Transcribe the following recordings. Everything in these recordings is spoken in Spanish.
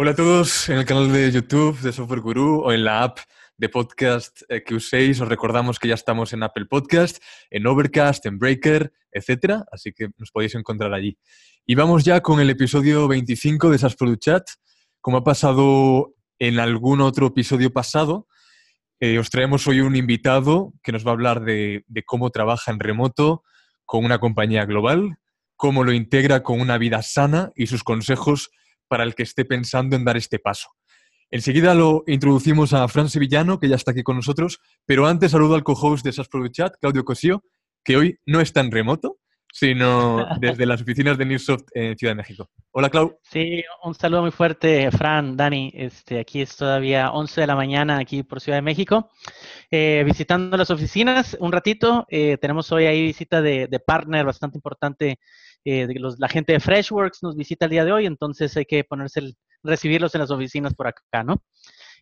Hola a todos en el canal de YouTube de Software Guru o en la app de podcast eh, que uséis. Os recordamos que ya estamos en Apple Podcast, en Overcast, en Breaker, etcétera, así que nos podéis encontrar allí. Y vamos ya con el episodio 25 de SAS Product Chat. Como ha pasado en algún otro episodio pasado, eh, os traemos hoy un invitado que nos va a hablar de, de cómo trabaja en remoto con una compañía global, cómo lo integra con una vida sana y sus consejos para el que esté pensando en dar este paso. Enseguida lo introducimos a Fran Sevillano, que ya está aquí con nosotros, pero antes saludo al co-host de SAS Chat, Claudio Cosío, que hoy no está en remoto, sino desde las oficinas de Newsoft en Ciudad de México. Hola, Clau. Sí, un saludo muy fuerte, Fran, Dani. Este, aquí es todavía 11 de la mañana, aquí por Ciudad de México, eh, visitando las oficinas un ratito. Eh, tenemos hoy ahí visita de, de partner bastante importante eh, la gente de Freshworks nos visita el día de hoy, entonces hay que ponerse, recibirlos en las oficinas por acá, ¿no?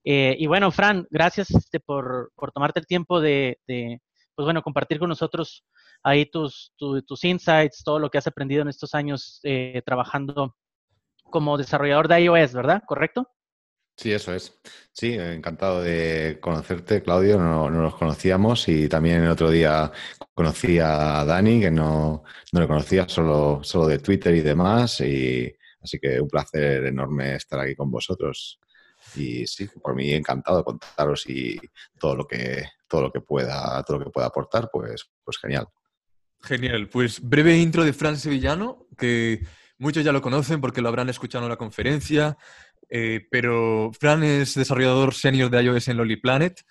Eh, y bueno, Fran, gracias este, por, tomarte el tiempo de, pues bueno, compartir con nosotros ahí tus, tus insights, todo lo que has aprendido en estos años eh, trabajando como desarrollador de iOS, ¿verdad? ¿Correcto? Sí, eso es. Sí, encantado de conocerte, Claudio. No, no, nos conocíamos y también el otro día conocí a Dani, que no, no le conocía solo, solo de Twitter y demás. Y así que un placer enorme estar aquí con vosotros. Y sí, por mí encantado de contaros y todo lo que todo lo que pueda, todo lo que pueda aportar, pues, pues genial. Genial. Pues breve intro de Fran Sevillano, que muchos ya lo conocen porque lo habrán escuchado en la conferencia eh, pero Fran es desarrollador senior de iOS en Lonely Planet.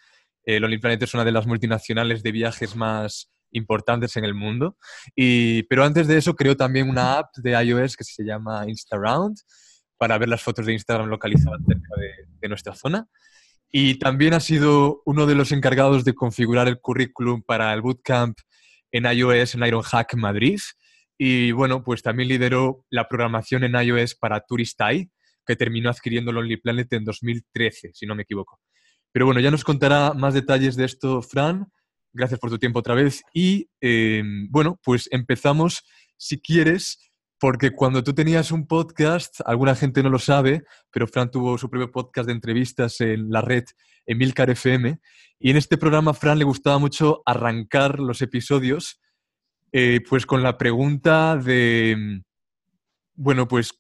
Eh, Lonely Planet es una de las multinacionales de viajes más importantes en el mundo. Y, pero antes de eso creó también una app de iOS que se llama InstaRound para ver las fotos de Instagram localizadas cerca de nuestra zona. Y también ha sido uno de los encargados de configurar el currículum para el bootcamp en iOS en Ironhack Madrid. Y bueno, pues también lideró la programación en iOS para Turistai, que terminó adquiriendo Lonely Planet en 2013, si no me equivoco. Pero bueno, ya nos contará más detalles de esto Fran. Gracias por tu tiempo otra vez. Y em, bueno, pues empezamos, si quieres, porque cuando tú tenías un podcast, alguna gente no lo sabe, pero Fran tuvo su propio podcast de entrevistas en la red Emilcar FM. Y en este programa, Fran le gustaba mucho arrancar los episodios, eh, pues con la pregunta de, bueno, pues,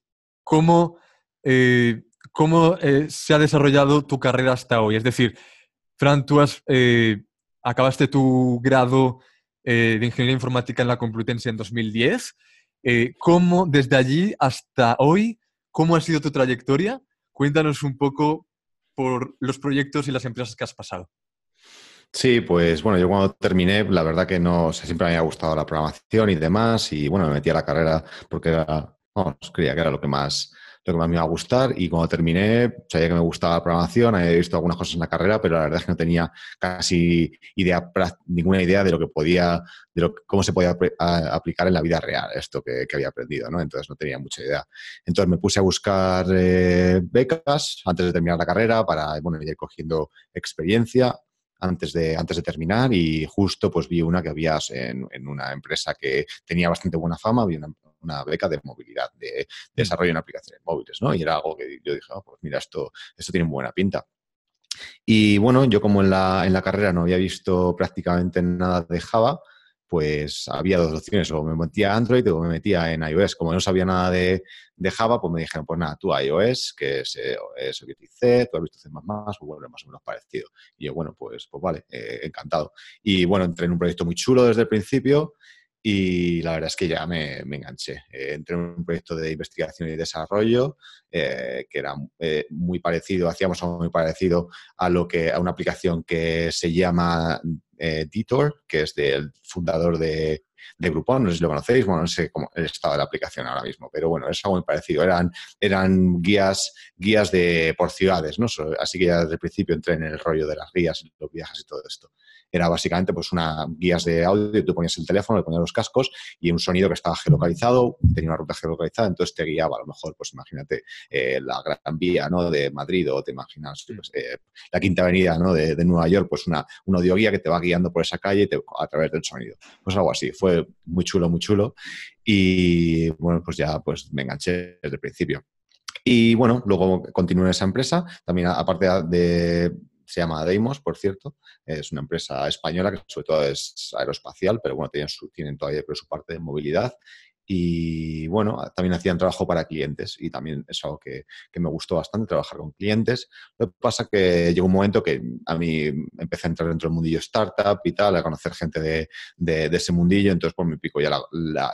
¿cómo eh, cómo eh, se ha desarrollado tu carrera hasta hoy. Es decir, Fran, tú has, acabaste tu grado de Ingeniería Informática en la Complutense en 2010. ¿Cómo, desde allí hasta hoy, cómo ha sido tu trayectoria? Cuéntanos un poco por los proyectos y las empresas que has pasado. Sí, pues bueno, yo cuando terminé, la verdad que no, siempre me había gustado la programación y demás, y bueno, me metí a la carrera porque era, vamos, creía que era lo que más, lo que más me iba a gustar y cuando terminé sabía que me gustaba la programación, había visto algunas cosas en la carrera, pero la verdad es que no tenía casi idea, ninguna idea de lo que podía, de lo, cómo se podía aplicar en la vida real esto que, había aprendido, ¿no? Entonces no tenía mucha idea. Entonces me puse a buscar eh, becas antes de terminar la carrera para, bueno, ir cogiendo experiencia antes de, antes de terminar y justo pues vi una que había en, en, una empresa que tenía bastante buena fama, una, una beca de movilidad, de, mm. desarrollo en aplicaciones móviles, ¿no? Y era algo que yo dije, oh, pues mira, esto, esto tiene buena pinta. Y bueno, yo como en la, en la carrera no había visto prácticamente nada de Java, pues había dos opciones, o me metía a Android o me metía en iOS. Como no sabía nada de, de Java, pues me dijeron, pues nada, tú iOS, que es, eh, es C, tú has visto C++, pues bueno, más o menos parecido. Y yo, bueno, pues, pues vale, eh, encantado. Y bueno, entré en un proyecto muy chulo desde el principio y la verdad es que ya me, enganché. Eh, entré en un proyecto de investigación y desarrollo eh, que era eh, muy parecido, hacíamos algo muy parecido a lo que a una aplicación que se llama Detour, que es del fundador de, de Groupon, no sé si lo conocéis, bueno, no sé cómo el estado de la aplicación ahora mismo, pero bueno, es algo muy parecido. Eran, eran guías, guías de, por ciudades, ¿no? Así que ya desde el principio entré en el rollo de las guías, los viajes y todo esto era básicamente pues una guías de audio, tú ponías el teléfono, le ponías los cascos y un sonido que estaba geolocalizado, tenía una ruta geolocalizada, entonces te guiaba a lo mejor, pues imagínate eh, la Gran Vía ¿no? de Madrid o te imaginas pues, eh, la Quinta Avenida ¿no? de, Nueva York, pues una, un audioguía que te va guiando por esa calle a través del sonido. Pues algo así, fue muy chulo, muy chulo y bueno, pues ya pues me enganché desde el principio. Y bueno, luego continué en esa empresa, también aparte de, se llama Deimos, por cierto, es una empresa española que sobre todo es aeroespacial, pero bueno, tienen, su, tienen todavía su parte de movilidad y bueno, también hacían trabajo para clientes y también es algo que, me gustó bastante, trabajar con clientes. Lo que pasa que llegó un momento que a mí empecé a entrar dentro del mundillo startup y tal, a conocer gente de, ese mundillo, entonces pues me pico ya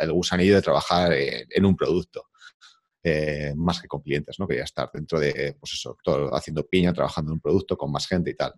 el gusanillo de trabajar en, un producto. Eh, más que con clientes, ¿no? Quería estar dentro de, pues eso, todo, haciendo piña, trabajando en un producto con más gente y tal.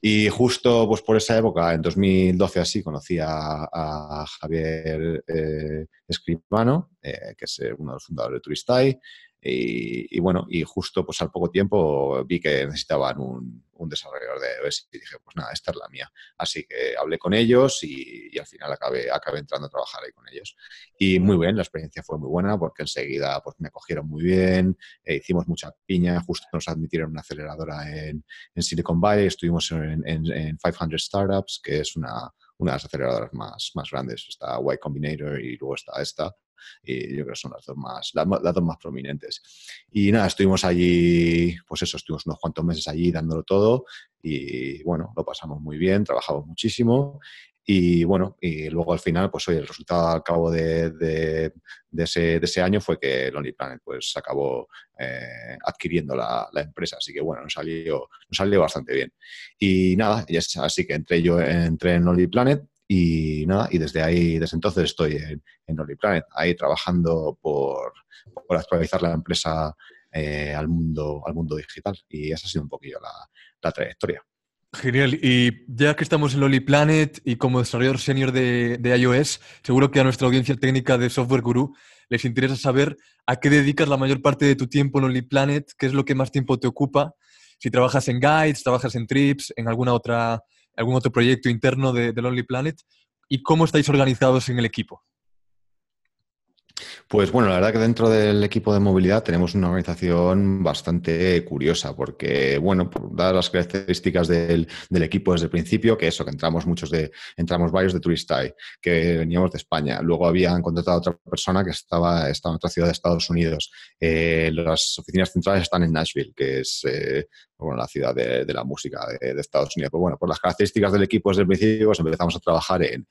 Y justo pues, por esa época, en 2012 así, conocí a, Javier eh, Escribano, eh, que es uno de los fundadores de Turistai, y, bueno, y justo pues al poco tiempo vi que necesitaban un, desarrollador de iOS y dije, pues nada, esta es la mía. Así que hablé con ellos y, al final acabé, acabé entrando a trabajar ahí con ellos. Y muy bien, la experiencia fue muy buena porque enseguida pues me cogieron muy bien, e hicimos mucha piña, justo nos admitieron una aceleradora en, Silicon Valley, estuvimos en, en, 500 Startups, que es una, una de las aceleradoras más, más grandes. Está Y Combinator y luego está esta y yo creo que son las dos más, las, más prominentes. Y nada, estuvimos allí, pues eso, estuvimos unos cuantos meses allí dándolo todo y bueno, lo pasamos muy bien, trabajamos muchísimo y bueno, y luego al final, pues hoy el resultado al cabo de, de, ese, de ese, año fue que Lonely Planet pues acabó eh, adquiriendo la, la, empresa. Así que bueno, nos salió, nos salió bastante bien. Y nada, y es, así que entré yo entré en Lonely Planet y nada, y desde ahí, desde entonces estoy en, en Planet, ahí trabajando por, por actualizar la empresa eh, al, mundo, al mundo digital. Y esa ha sido un poquillo la, la trayectoria. Genial. Y ya que estamos en Loli Planet y como desarrollador senior de, de, iOS, seguro que a nuestra audiencia técnica de Software Guru les interesa saber a qué dedicas la mayor parte de tu tiempo en Loli Planet, qué es lo que más tiempo te ocupa, si trabajas en guides, trabajas en trips, en alguna otra algún otro proyecto interno de, Lonely Planet y cómo estáis organizados en el equipo. Pues bueno, la verdad que dentro del equipo de movilidad tenemos una organización bastante curiosa, porque, bueno, dadas las características del, equipo desde el principio, que eso, que entramos muchos de, entramos varios de Turistai, que veníamos de España. Luego habían contratado a otra persona que estaba, estaba en otra ciudad de Estados Unidos. Eh, las oficinas centrales están en Nashville, que es eh, la ciudad de, la música de, Estados Unidos. Pues bueno, por las características del equipo desde el principio, pues empezamos a trabajar en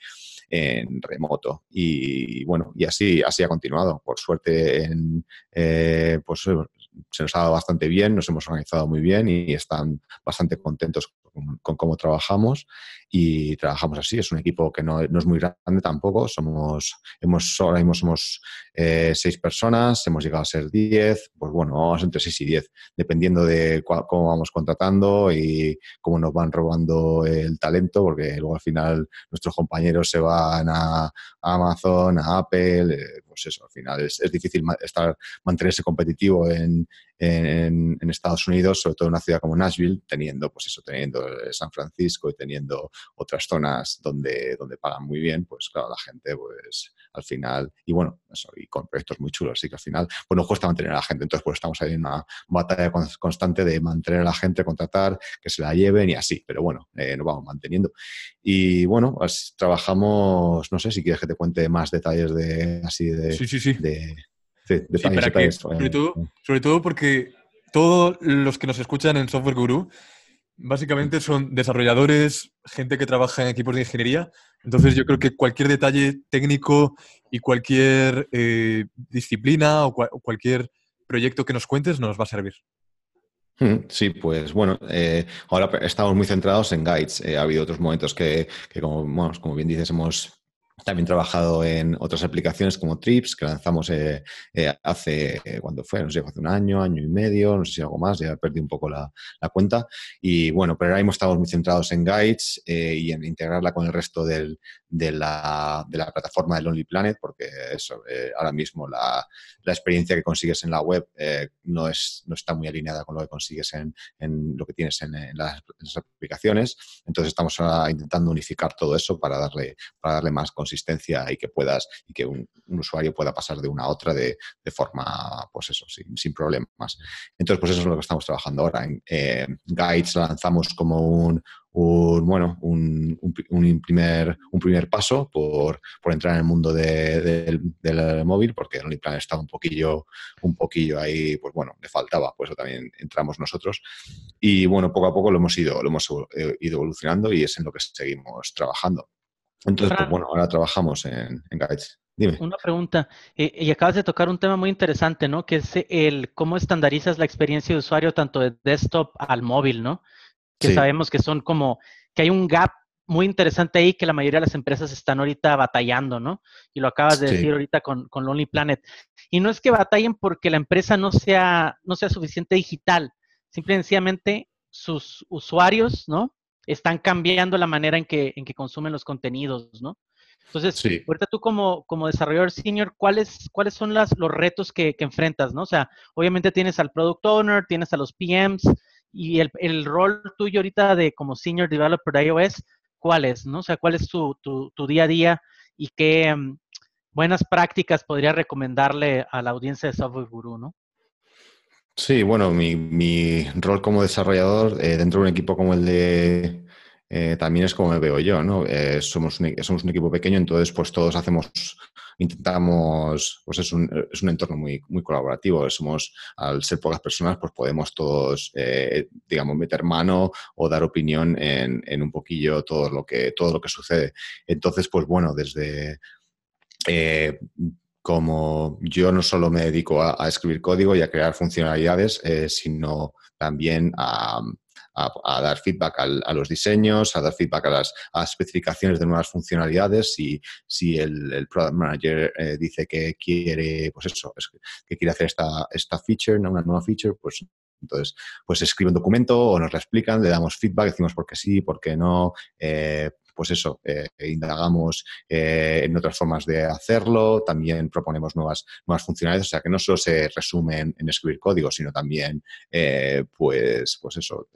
en remoto. Y bueno, y así, así ha continuado. Por suerte, en, eh, pues se nos ha dado bastante bien, nos hemos organizado muy bien y están bastante contentos con, cómo trabajamos y trabajamos así. Es un equipo que no, es muy grande tampoco. Somos, hemos, ahora mismo somos eh, seis personas, hemos llegado a ser diez, pues bueno, vamos entre seis y diez, dependiendo de cómo vamos contratando y cómo nos van robando el talento, porque luego al final nuestros compañeros se van a, Amazon, a Apple, eh, pues eso, al final es, es difícil estar, mantenerse competitivo en, en, Estados Unidos, sobre todo en una ciudad como Nashville, teniendo, pues eso, teniendo San Francisco y teniendo otras zonas donde, donde pagan muy bien, pues claro, la gente, pues al final, y bueno, eso, y con proyectos muy chulos, así que al final, pues nos cuesta mantener a la gente. Entonces, pues estamos ahí en una batalla constante de mantener a la gente, contratar, que se la lleven y así, pero bueno, eh, nos vamos manteniendo. Y bueno, pues trabajamos, no sé si quieres que te cuente más detalles de así de, sí, sí, sí. de Sí, sobre, todo, sobre todo porque todos los que nos escuchan en Software Guru básicamente son desarrolladores, gente que trabaja en equipos de ingeniería. Entonces yo creo que cualquier detalle técnico y cualquier eh, disciplina o, cualquier proyecto que nos cuentes nos va a servir. Mm, sí, pues bueno, eh, ahora estamos muy centrados en guides. Eh, ha habido otros momentos que, como, como bien dices, hemos también he trabajado en otras aplicaciones como Trips, que lanzamos eh, eh, hace, eh, cuando fue? No sé, hace un año, año y medio, no sé si algo más, ya perdí un poco la, cuenta. Y bueno, pero ahora mismo estamos muy centrados en Guides y en integrarla con el resto del, de, la, de, la, plataforma de Lonely Planet, porque eso, ahora mismo la, la, experiencia que consigues en la web no, es, no está muy alineada con lo que consigues en, en lo que tienes en, las, aplicaciones. Entonces estamos intentando unificar todo eso para darle, para darle más consistencia y que puedas, y que un, usuario pueda pasar de una a otra de, forma, pues eso, sin, problemas. Entonces, pues eso es lo que estamos trabajando ahora. En eh, Guides lanzamos como un, un, bueno, un, un, primer, un primer paso por, por entrar en el mundo del móvil, porque el OnlyPlan estaba un poquillo, un poquillo ahí, pues bueno, le faltaba, pues eso también entramos nosotros. Y bueno, poco a poco lo hemos ido, lo hemos eh, ido evolucionando y es en lo que seguimos trabajando. Entonces, pues bueno, ahora trabajamos en, en Guides. Dime. Una pregunta, eh, y acabas de tocar un tema muy interesante, ¿no? Que es el cómo estandarizas la experiencia de usuario tanto de desktop al móvil, ¿no? que sabemos que son como, que hay un gap muy interesante ahí que la mayoría de las empresas están ahorita batallando, ¿no? Y lo acabas de decir ahorita con, con Lonely Planet. Y no es que batallen porque la empresa no sea, no sea suficiente digital, simplemente sus usuarios, ¿no? Están cambiando la manera en que, en que consumen los contenidos, ¿no? Entonces, ahorita tú como, como desarrollador senior, ¿cuáles, cuáles son las, los retos que, que enfrentas, no? O sea, obviamente tienes al product owner, tienes a los PMs, y el, el, rol tuyo ahorita de como senior developer de iOS, ¿cuál es? ¿no? O sea, ¿cuál es tu, tu, tu día a día y qué mm, buenas prácticas podría recomendarle a la audiencia de Software Guru, ¿no? Sí, bueno, mi, rol como desarrollador eh, dentro de un equipo como el de eh, también es como me veo yo, ¿no? Eh, somos, un, somos un equipo pequeño, entonces pues todos hacemos intentamos, pues es un, es un entorno muy, muy colaborativo. Somos, al ser pocas personas, pues podemos todos, digamos, meter mano o dar opinión en, en, un poquillo todo lo que, todo lo que sucede. Entonces, pues bueno, desde como yo no solo me dedico a, escribir código y a crear funcionalidades, eh, sino también a, dar feedback a los diseños, a dar feedback a las, especificaciones de nuevas funcionalidades. Si, si el, product manager eh, dice que quiere, pues eso, que quiere hacer esta, esta feature, una nueva feature, pues entonces, pues escribe un documento o nos la explican, le damos feedback, decimos por qué sí, por qué no, eh, pues eso, eh, indagamos eh, en otras formas de hacerlo, también proponemos nuevas, nuevas funcionalidades, o sea que no solo se resumen en escribir código, sino también, eh, pues, pues eso,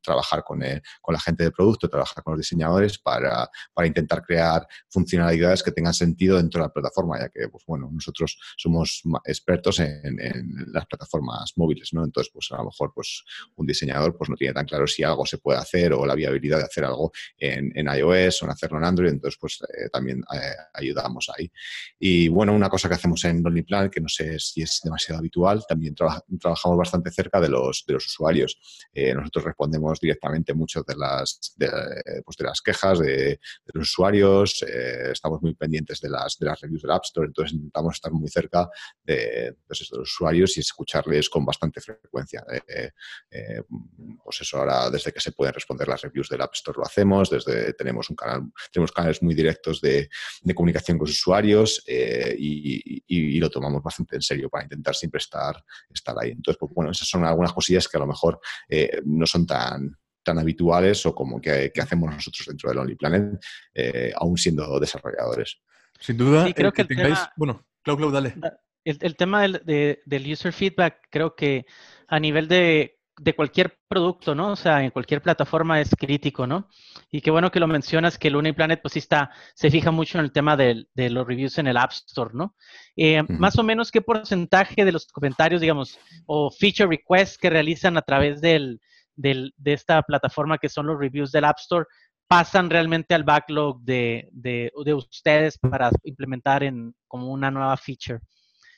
trabajar con, con la gente de producto, trabajar con los diseñadores para, para, intentar crear funcionalidades que tengan sentido dentro de la plataforma, ya que, pues bueno, nosotros somos expertos en, las plataformas móviles, ¿no? Entonces, pues a lo mejor, pues un diseñador pues no tiene tan claro si algo se puede hacer o la viabilidad de hacer algo en, iOS o en hacerlo en Android, entonces pues eh, también eh, ayudamos ahí. Y bueno, una cosa que hacemos en Lonely Plan, que no sé si es demasiado habitual, también trabajamos bastante cerca de los, de los usuarios. Eh, nosotros respondemos directamente muchas de las, de, pues, de las quejas de, los usuarios, estamos muy pendientes de las, de las reviews del App Store, entonces intentamos estar muy cerca de, pues de los usuarios y escucharles con bastante frecuencia. pues eso, ahora desde que se pueden responder las reviews del App Store lo hacemos, desde tenemos un canal, tenemos canales muy directos de, comunicación con los usuarios eh, y, lo tomamos bastante en serio para intentar siempre estar, estar ahí. Entonces, pues, bueno, esas son algunas cosillas que a lo mejor eh, no son tan, tan habituales o como que, hacemos nosotros dentro del Only Planet, eh, aún siendo desarrolladores. Sin duda, creo que, tengáis... bueno, Clau, Clau, dale. El, tema del, del user feedback, creo que a nivel de de cualquier producto, ¿no? O sea, en cualquier plataforma es crítico, ¿no? Y qué bueno que lo mencionas, que Luna y Planet pues sí está, se fija mucho en el tema de, los reviews en el App Store, ¿no? Eh, más o menos, ¿qué porcentaje de los comentarios, digamos, o feature requests que realizan a través del, de esta plataforma que son los reviews del App Store pasan realmente al backlog de, de, de ustedes para implementar en como una nueva feature?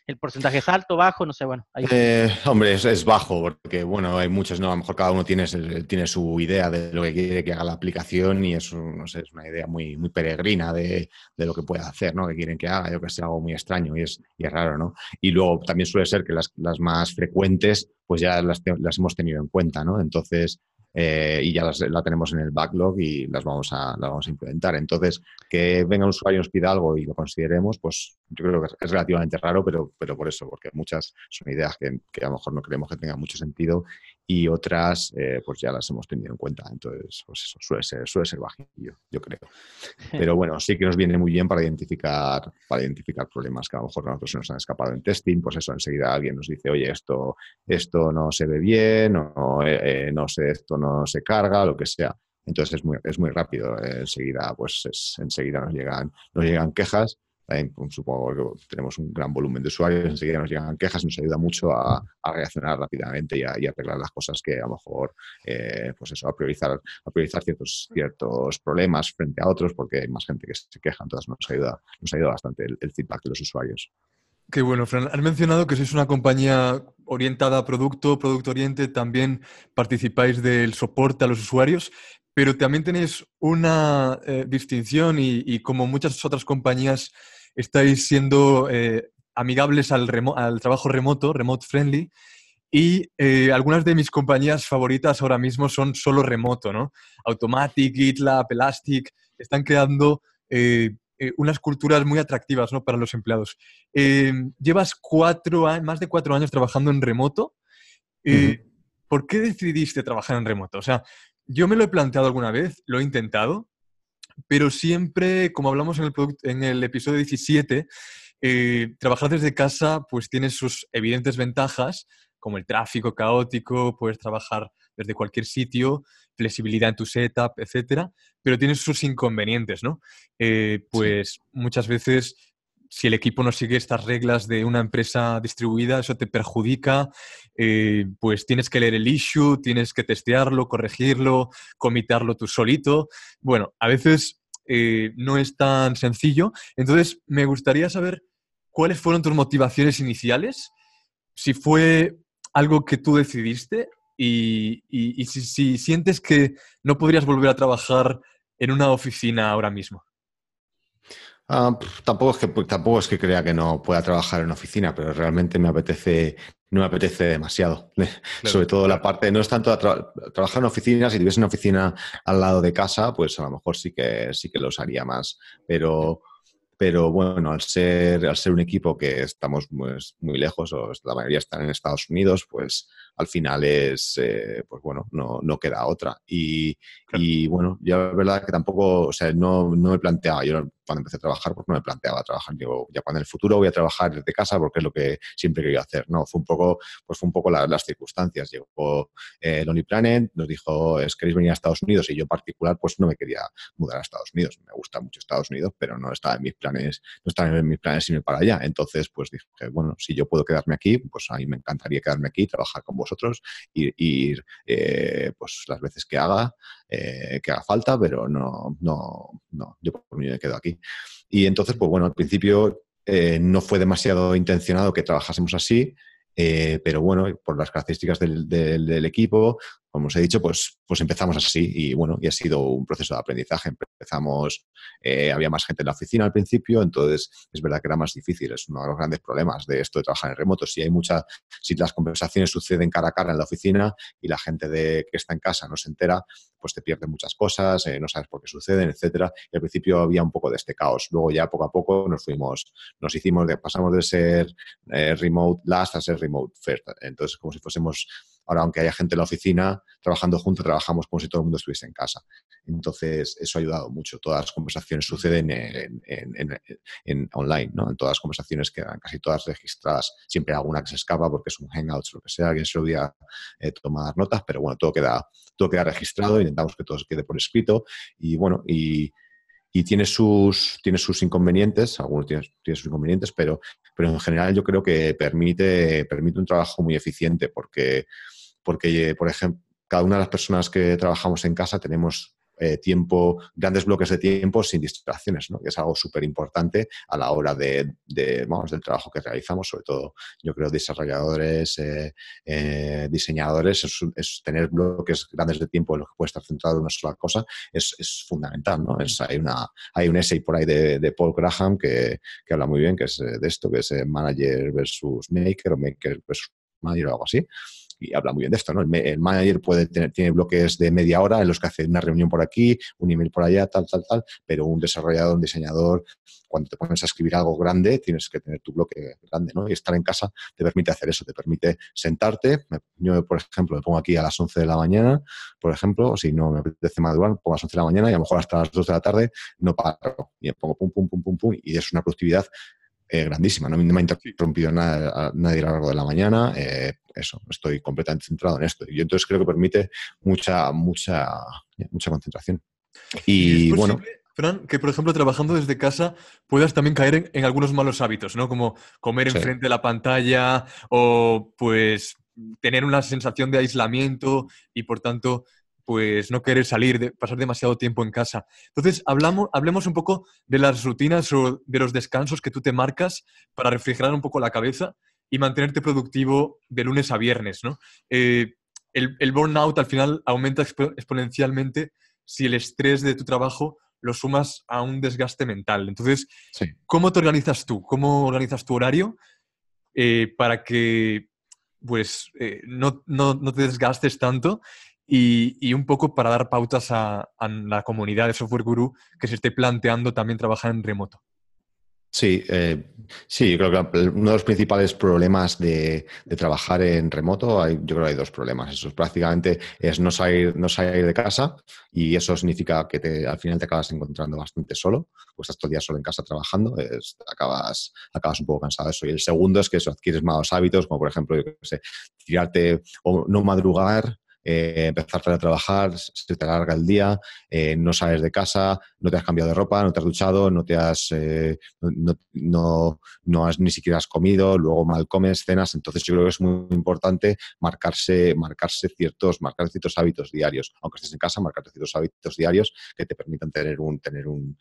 ¿El porcentaje es alto, bajo? No sé, bueno. Eh, hombre, es, bajo, porque bueno, hay muchos, ¿no? A lo mejor cada uno tiene, tiene su idea de lo que quiere que haga la aplicación y es, no sé, es una idea muy, muy peregrina de, lo que puede hacer, ¿no? Que quieren que haga, yo que sé, algo muy extraño y es, y es raro, ¿no? Y luego también suele ser que las, las más frecuentes, pues ya las, las hemos tenido en cuenta, ¿no? Entonces, eh, y ya las, la tenemos en el backlog y las vamos, a, las vamos a implementar. Entonces, que venga un usuario y nos pida algo y lo consideremos, pues yo creo que es relativamente raro, pero, pero por eso, porque muchas son ideas que, que a lo mejor no creemos que tengan mucho sentido y otras eh, pues ya las hemos tenido en cuenta. Entonces, pues eso suele ser, suele ser bajillo, yo creo. Pero bueno, sí que nos viene muy bien para identificar, para identificar problemas que a lo mejor a nosotros se nos han escapado en testing, pues eso enseguida alguien nos dice, oye, esto, esto no se ve bien, o eh, no sé, esto no se carga, lo que sea. Entonces es muy, es muy rápido. enseguida, pues enseguida nos llegan, nos llegan quejas pues, supongo que tenemos un gran volumen de usuarios, enseguida nos llegan quejas, nos ayuda mucho a, reaccionar rápidamente y a, arreglar las cosas que a lo mejor, eh, pues eso, a priorizar, a priorizar ciertos, ciertos problemas frente a otros, porque hay más gente que se queja, entonces nos ayuda, nos ayuda bastante el, feedback de los usuarios. Qué bueno, Fran. Has mencionado que sois una compañía orientada a producto, producto oriente, también participáis del soporte a los usuarios, pero también tenéis una eh, distinción y, como muchas otras compañías estáis siendo eh, amigables al, trabajo remoto, remote friendly, y eh, algunas de mis compañías favoritas ahora mismo son solo remoto, ¿no? Automatic, GitLab, Elastic, están creando unas culturas muy atractivas ¿no? para los empleados. llevas cuatro, más de cuatro años trabajando en remoto. ¿Por qué decidiste trabajar en remoto? O sea, yo me lo he planteado alguna vez, lo he intentado, pero siempre, como hablamos en el, en el episodio 17, eh, trabajar desde casa pues tiene sus evidentes ventajas, como el tráfico caótico, puedes trabajar desde cualquier sitio, flexibilidad en tu setup, etcétera, pero tiene sus inconvenientes, ¿no? Eh, pues muchas veces si el equipo no sigue estas reglas de una empresa distribuida, eso te perjudica, eh, pues tienes que leer el issue, tienes que testearlo, corregirlo, comitarlo tú solito. Bueno, a veces eh, no es tan sencillo. Entonces, me gustaría saber cuáles fueron tus motivaciones iniciales, si fue algo que tú decidiste y, si, si sientes que no podrías volver a trabajar en una oficina ahora mismo. Ah, tampoco, es que, tampoco es que crea que no pueda trabajar en oficina, pero realmente me apetece, no me apetece demasiado. Sobre todo la parte, no es tanto trabajar en oficina, si tuviese una oficina al lado de casa, pues a lo mejor sí que, sí que lo haría más. Pero pero bueno, al ser, al ser un equipo que estamos pues, muy lejos, o la mayoría están en Estados Unidos, pues al final es, eh, pues bueno, no, no, queda otra. Y, y bueno, ya es verdad que tampoco, o sea, no, no me planteaba, yo cuando empecé a trabajar, pues no me planteaba trabajar, digo, ya cuando en el futuro voy a trabajar desde casa porque es lo que siempre quería hacer, ¿no? Fue un poco, pues fue un poco las circunstancias. Llegó eh, Lonely Planet, nos dijo, es queréis venir a Estados Unidos y yo en particular, pues no me quería mudar a Estados Unidos. Me gusta mucho Estados Unidos, pero no estaba en mis planes, no estaba en mis planes irme para allá. Entonces, pues dije, bueno, si yo puedo quedarme aquí, pues a mí me encantaría quedarme aquí, trabajar con vosotros, ir, ir eh, pues las veces que haga, eh, que haga falta, pero no, no, no, yo por mí me quedo aquí. Y entonces, pues bueno, al principio eh, no fue demasiado intencionado que trabajásemos así, pero bueno, por las características del, del, equipo, como os he dicho, pues, pues empezamos así y bueno, y ha sido un proceso de aprendizaje. Empezamos, eh, había más gente en la oficina al principio, entonces es verdad que era más difícil, es uno de los grandes problemas de esto de trabajar en remoto. Si hay mucha, si las conversaciones suceden cara a cara en la oficina y la gente de, que está en casa no se entera, pues te pierdes muchas cosas, eh, no sabes por qué suceden, etcétera. Y al principio había un poco de este caos. Luego ya poco a poco nos fuimos, nos hicimos de, pasamos de ser eh, remote last a ser remote first. Entonces, como si fuésemos Ahora, aunque haya gente en la oficina, trabajando juntos, trabajamos como si todo el mundo estuviese en casa. Entonces, eso ha ayudado mucho. Todas las conversaciones suceden en, online, ¿no? En todas las conversaciones quedan casi todas registradas. Siempre hay alguna que se escapa porque es un Hangouts o lo que sea, alguien se olvida eh, tomar notas, pero bueno, todo queda, todo queda registrado, intentamos que todo quede por escrito y bueno, y tiene sus, tiene sus inconvenientes, algunos tienen, sus inconvenientes, pero, pero en general yo creo que permite, permite un trabajo muy eficiente porque porque, por ejemplo, cada una de las personas que trabajamos en casa tenemos eh, tiempo, grandes bloques de tiempo sin distracciones, ¿no? que es algo súper importante a la hora de, vamos, del trabajo que realizamos, sobre todo yo creo desarrolladores, eh, eh, diseñadores, es, tener bloques grandes de tiempo en los que puede estar centrado en una sola cosa es, es fundamental. ¿no? Es, hay, una, hay un essay por ahí de, de Paul Graham que, que, habla muy bien que es de esto, que es manager versus maker o maker versus manager o algo así y habla muy bien de esto, ¿no? El, manager puede tener, tiene bloques de media hora en los que hace una reunión por aquí, un email por allá, tal, tal, tal, pero un desarrollador, un diseñador, cuando te pones a escribir algo grande, tienes que tener tu bloque grande, ¿no? Y estar en casa te permite hacer eso, te permite sentarte. Yo, por ejemplo, me pongo aquí a las 11 de la mañana, por ejemplo, si no me apetece madurar, pongo a las 11 de la mañana y a lo mejor hasta las 2 de la tarde no paro. Y me pongo pum, pum, pum, pum, pum, y es una productividad eh, grandísima. No, me ha interrumpido nada, nadie a lo largo de la mañana. Eh, eso, estoy completamente centrado en esto. Y entonces creo que permite mucha, mucha mucha concentración. Y, bueno. Fran, que por ejemplo trabajando desde casa puedas también caer en, algunos malos hábitos, ¿no? Como comer enfrente de la pantalla o pues tener una sensación de aislamiento y por tanto pues no querer salir, de, pasar demasiado tiempo en casa. Entonces, hablamos, hablemos un poco de las rutinas o de los descansos que tú te marcas para refrigerar un poco la cabeza y mantenerte productivo de lunes a viernes, ¿no? Eh, el, burnout al final aumenta exponencialmente si el estrés de tu trabajo lo sumas a un desgaste mental. Entonces, ¿cómo te organizas tú? ¿Cómo organizas tu horario eh, para que pues, eh, no, te desgastes tanto y, un poco para dar pautas a, la comunidad de Software Guru que se esté planteando también trabajar en remoto. Sí, eh, sí, creo que uno de los principales problemas de, trabajar en remoto, hay, yo creo que hay dos problemas. Eso es prácticamente es no salir, no salir de casa y eso significa que al final te acabas encontrando bastante solo, pues estás todo el día solo en casa trabajando, acabas, acabas un poco cansado de eso. Y el segundo es que eso, adquieres malos hábitos, como por ejemplo, yo qué sé, tirarte o no madrugar, eh, empezar a trabajar, se te alarga el día, eh, no sales de casa, no te has cambiado de ropa, no te has duchado, no te has, eh, no, no, has ni siquiera has comido, luego mal comes, cenas. Entonces yo creo que es muy importante marcarse, marcarse ciertos, marcar ciertos hábitos diarios, aunque estés en casa, marcarte ciertos hábitos diarios que te permitan tener un, tener un,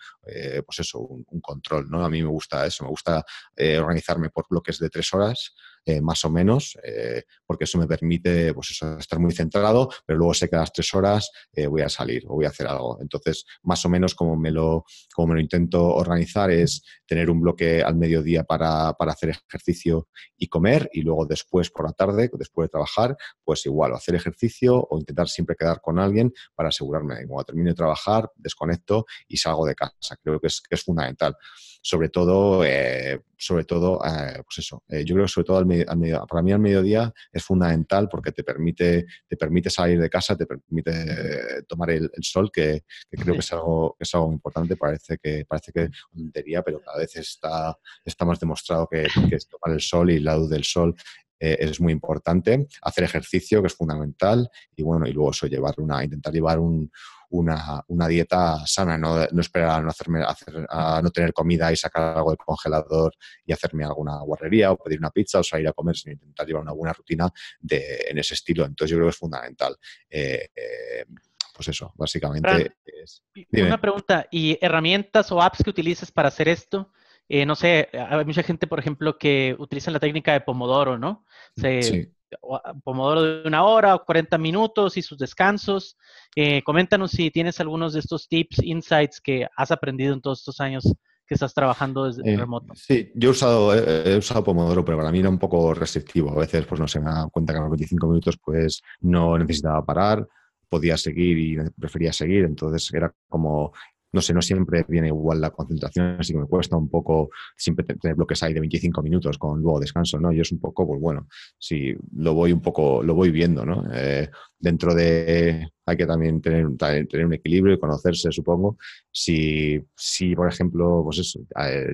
pues eso, un, control. ¿no? A mí me gusta eso, me gusta organizarme por bloques de tres horas. Eh, más o menos, eh, porque eso me permite pues estar muy centrado, pero luego sé que a las tres horas eh, voy a salir o voy a hacer algo. Entonces, más o menos como me lo, como me lo intento organizar es tener un bloque al mediodía para, para hacer ejercicio y comer y luego después por la tarde, después de trabajar, pues igual, o hacer ejercicio o intentar siempre quedar con alguien para asegurarme cuando termine de trabajar, desconecto y salgo de casa. Creo que es, que es fundamental sobre todo, eh, sobre todo, eh, pues eso, eh, yo creo que sobre todo al para mí al mediodía es fundamental porque te permite, te permite salir de casa, te permite tomar el, sol, que, creo que es algo, es algo importante, parece que, parece que es tontería, pero cada vez está, está más demostrado que, que tomar el sol y la luz del sol es muy importante. Hacer ejercicio, que es fundamental, y bueno, y luego eso, llevar una, intentar llevar un, una, una dieta sana, no, no esperar a no, hacerme, a no tener comida y sacar algo del congelador y hacerme alguna guarrería o pedir una pizza o salir a comer, sino intentar llevar una buena rutina de, en ese estilo. Entonces yo creo que es fundamental. Eh, eh, pues eso, básicamente. una pregunta, ¿y herramientas o apps que utilices para hacer esto? Eh, no sé, hay mucha gente, por ejemplo, que utiliza la técnica de Pomodoro, ¿no? sí. Pomodoro de una hora o 40 minutos y sus descansos. Eh, coméntanos si tienes algunos de estos tips, insights que has aprendido en todos estos años que estás trabajando desde eh, remoto. Sí, yo he usado, he usado Pomodoro, pero para mí era un poco restrictivo. A veces, pues no se me da cuenta que a los 25 minutos pues no necesitaba parar, podía seguir y prefería seguir. Entonces era como no sé, no siempre viene igual la concentración, así que me cuesta un poco siempre tener bloques ahí de 25 minutos con luego descanso, ¿no? Yo es un poco, pues bueno, si lo voy un poco, lo voy viendo, ¿no? Eh, dentro de, hay que también tener, tener un equilibrio y conocerse, supongo. Si, si por ejemplo, pues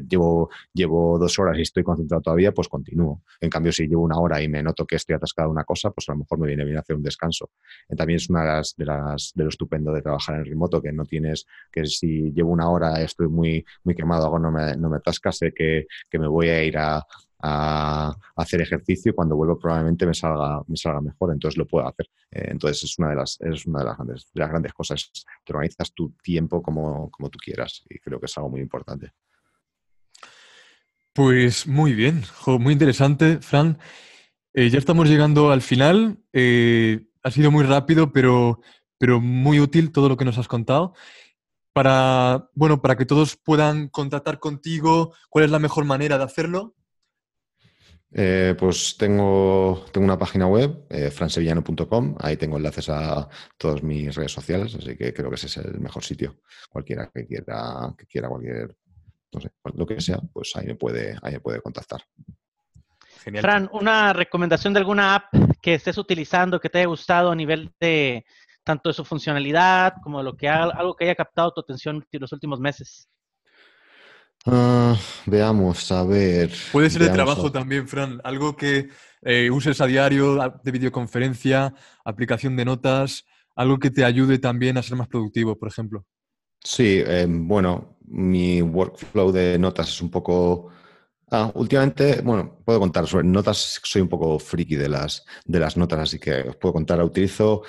llevo, llevo dos horas y estoy concentrado todavía, pues continúo. En cambio, si llevo una hora y me noto que estoy atascado en una cosa, pues a lo mejor me viene bien hacer un descanso. Y también es una de las, de las de lo estupendo de trabajar en remoto, que no tienes, que si llevo una hora estoy muy, muy quemado, algo no me, no me atasca, sé que, que me voy a ir a, a hacer ejercicio cuando vuelvo probablemente me salga, me salga mejor, entonces lo puedo hacer. Eh, entonces es una de las, es una de las, grandes, de las grandes cosas. Te organizas tu tiempo como, como tú quieras y creo que es algo muy importante. Pues muy bien, muy interesante, Fran. Eh, ya estamos llegando al final. Eh, ha sido muy rápido, pero, pero muy útil todo lo que nos has contado. Para, bueno, para que todos puedan contactar contigo, ¿cuál es la mejor manera de hacerlo? Eh, pues tengo, tengo una página web, eh, fransevillano.com, ahí tengo enlaces a todas mis redes sociales, así que creo que ese es el mejor sitio. Cualquiera que quiera, que quiera cualquier, no sé, lo que sea, pues ahí me puede, ahí puede contactar. Genial. Fran, una recomendación de alguna app que estés utilizando, que te haya gustado a nivel de tanto de su funcionalidad como lo que algo que haya captado tu atención en los últimos meses. Ah, veamos, a ver. Puede ser de trabajo también, Fran. Algo que eh, uses a diario, de videoconferencia, aplicación de notas, algo que te ayude también a ser más productivo, por ejemplo. Sí, eh, bueno, mi workflow de notas es un poco... Ah, últimamente, bueno, puedo contar sobre notas, soy un poco friki de las, de las notas, así que os puedo contar, utilizo,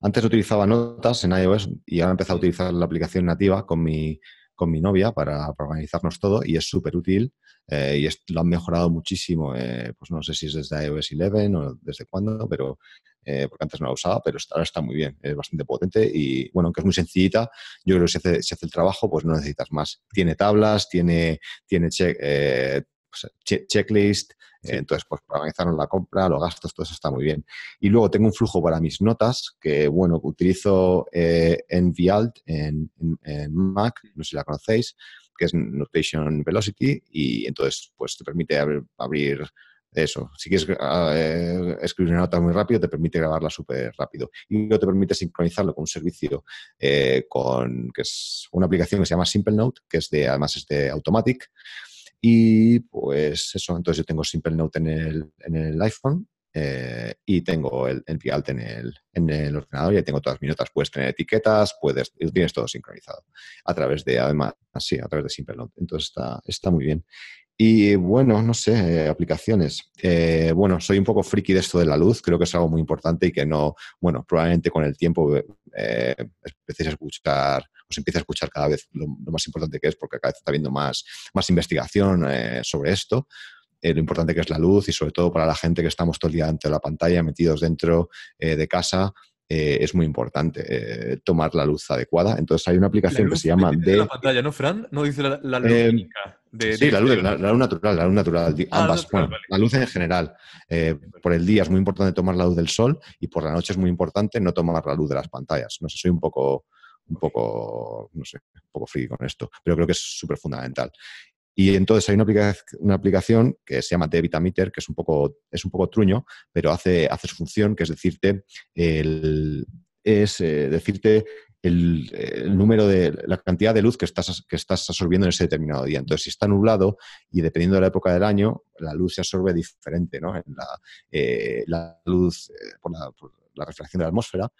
antes utilizaba notas en iOS y ahora he empezado a utilizar la aplicación nativa con mi, con mi novia para, organizarnos todo y es súper útil eh, y lo han mejorado muchísimo, eh, pues no sé si es desde iOS 11 o desde cuándo, pero eh, porque antes no la usaba, pero ahora está muy bien, es bastante potente y bueno, aunque es muy sencillita, yo creo que si hace, el trabajo, pues no necesitas más. Tiene tablas, tiene, tiene eh, pues, checklist, eh, entonces pues para organizarnos la compra, los gastos, todo eso está muy bien. Y luego tengo un flujo para mis notas que, bueno, utilizo en Vialt, en, en Mac, no sé si la conocéis, que es Notation Velocity y entonces pues te permite abrir eso, si quieres eh, escribir una nota muy rápido, te permite grabarla súper rápido. Y luego te permite sincronizarlo con un servicio, eh, con, que es una aplicación que se llama Simple Note, que es de, además es de Automatic. Y pues eso, entonces yo tengo Simple Note en el, en el iPhone eh, y tengo el, el en el, en el ordenador y tengo todas mis notas. Puedes tener etiquetas, puedes, tienes todo sincronizado a través de, además, así, a través de Simple Note. Entonces está, está muy bien. Y bueno, no sé, aplicaciones. Eh, bueno, soy un poco friki de esto de la luz, creo que es algo muy importante y que no, bueno, probablemente con el tiempo eh, empecéis a escuchar, os empiece a escuchar cada vez lo, más importante que es, porque cada vez está habiendo más, más investigación eh, sobre esto. Lo importante que es la luz y sobre todo para la gente que estamos todo el día ante la pantalla, metidos dentro de casa, eh, es muy importante eh, tomar la luz adecuada. Entonces hay una aplicación que se llama de... la pantalla, ¿no, Fran? No dice la, luz eh, de, Sí, la, luz, la, luz natural, la luz natural, ah, ambas. La luz en general. por el día es muy importante tomar la luz del sol y por la noche es muy importante no tomar la luz de las pantallas. No sé, soy un poco un poco, no sé, un poco friki con esto, pero creo que es súper fundamental. Y entonces hay una, una, aplicación que se llama Debitameter, que es un poco, es un poco truño, pero hace, hace su función, que es decirte, el, es, eh, decirte el, número de la cantidad de luz que estás, que estás absorbiendo en ese determinado día. Entonces, si está nublado y dependiendo de la época del año, la luz se absorbe diferente, ¿no? la, eh, luz eh, por, la, la, refracción de la atmósfera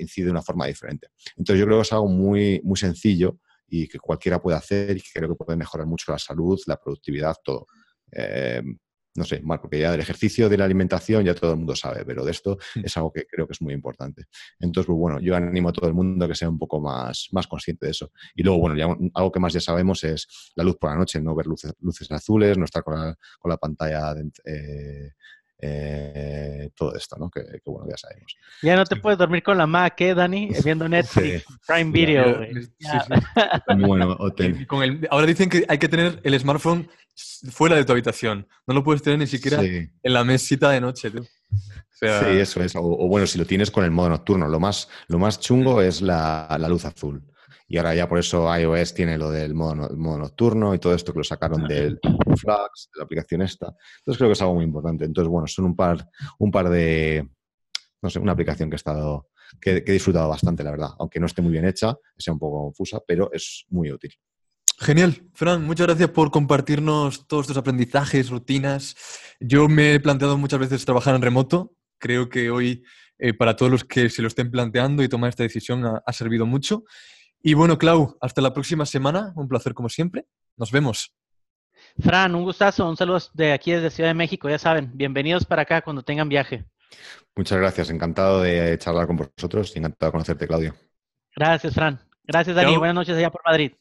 incide de una forma diferente. Entonces, yo creo que es algo muy, muy sencillo y que cualquiera puede hacer y que creo que puede mejorar mucho la salud, la productividad, todo. Eh, no sé, Marco, que ya del ejercicio, de la alimentación, ya todo el mundo sabe, pero de esto es algo que creo que es muy importante. Entonces, pues bueno, yo animo a todo el mundo a que sea un poco más, más consciente de eso. Y luego, bueno, ya, algo que más ya sabemos es la luz por la noche, no ver luces, luces azules, no estar con la, con la pantalla de, eh, eh, todo esto, ¿no? Que, bueno, ya sabemos. Ya no te puedes dormir con la Mac, ¿eh, Dani? Viendo Netflix, Prime Video. bueno, ahora dicen que hay que tener el smartphone fuera de tu habitación. No lo puedes tener ni siquiera en la mesita de noche, tú. sí, eso es. O, bueno, si lo tienes con el modo nocturno. Lo más, lo más chungo es la luz azul. Y ahora ya por eso iOS tiene lo del modo, modo nocturno y todo esto que lo sacaron del Flags, de la aplicación esta. Entonces creo que es algo muy importante. Entonces, bueno, son un par, un par de, no sé, una aplicación que he estado, que, he disfrutado bastante, la verdad. Aunque no esté muy bien hecha, sea un poco confusa, pero es muy útil. Genial. Fran, muchas gracias por compartirnos todos estos aprendizajes, rutinas. Yo me he planteado muchas veces trabajar en remoto. Creo que hoy, eh, para todos los que se lo estén planteando y tomar esta decisión, ha servido mucho. Y bueno, Clau, hasta la próxima semana. Un placer como siempre. Nos vemos. Fran, un gustazo. Un saludo de aquí desde Ciudad de México. Ya saben, bienvenidos para acá cuando tengan viaje. Muchas gracias. Encantado de charlar con vosotros y encantado de conocerte, Claudio. Gracias, Fran. Gracias, Dani. Buenas noches allá por Madrid.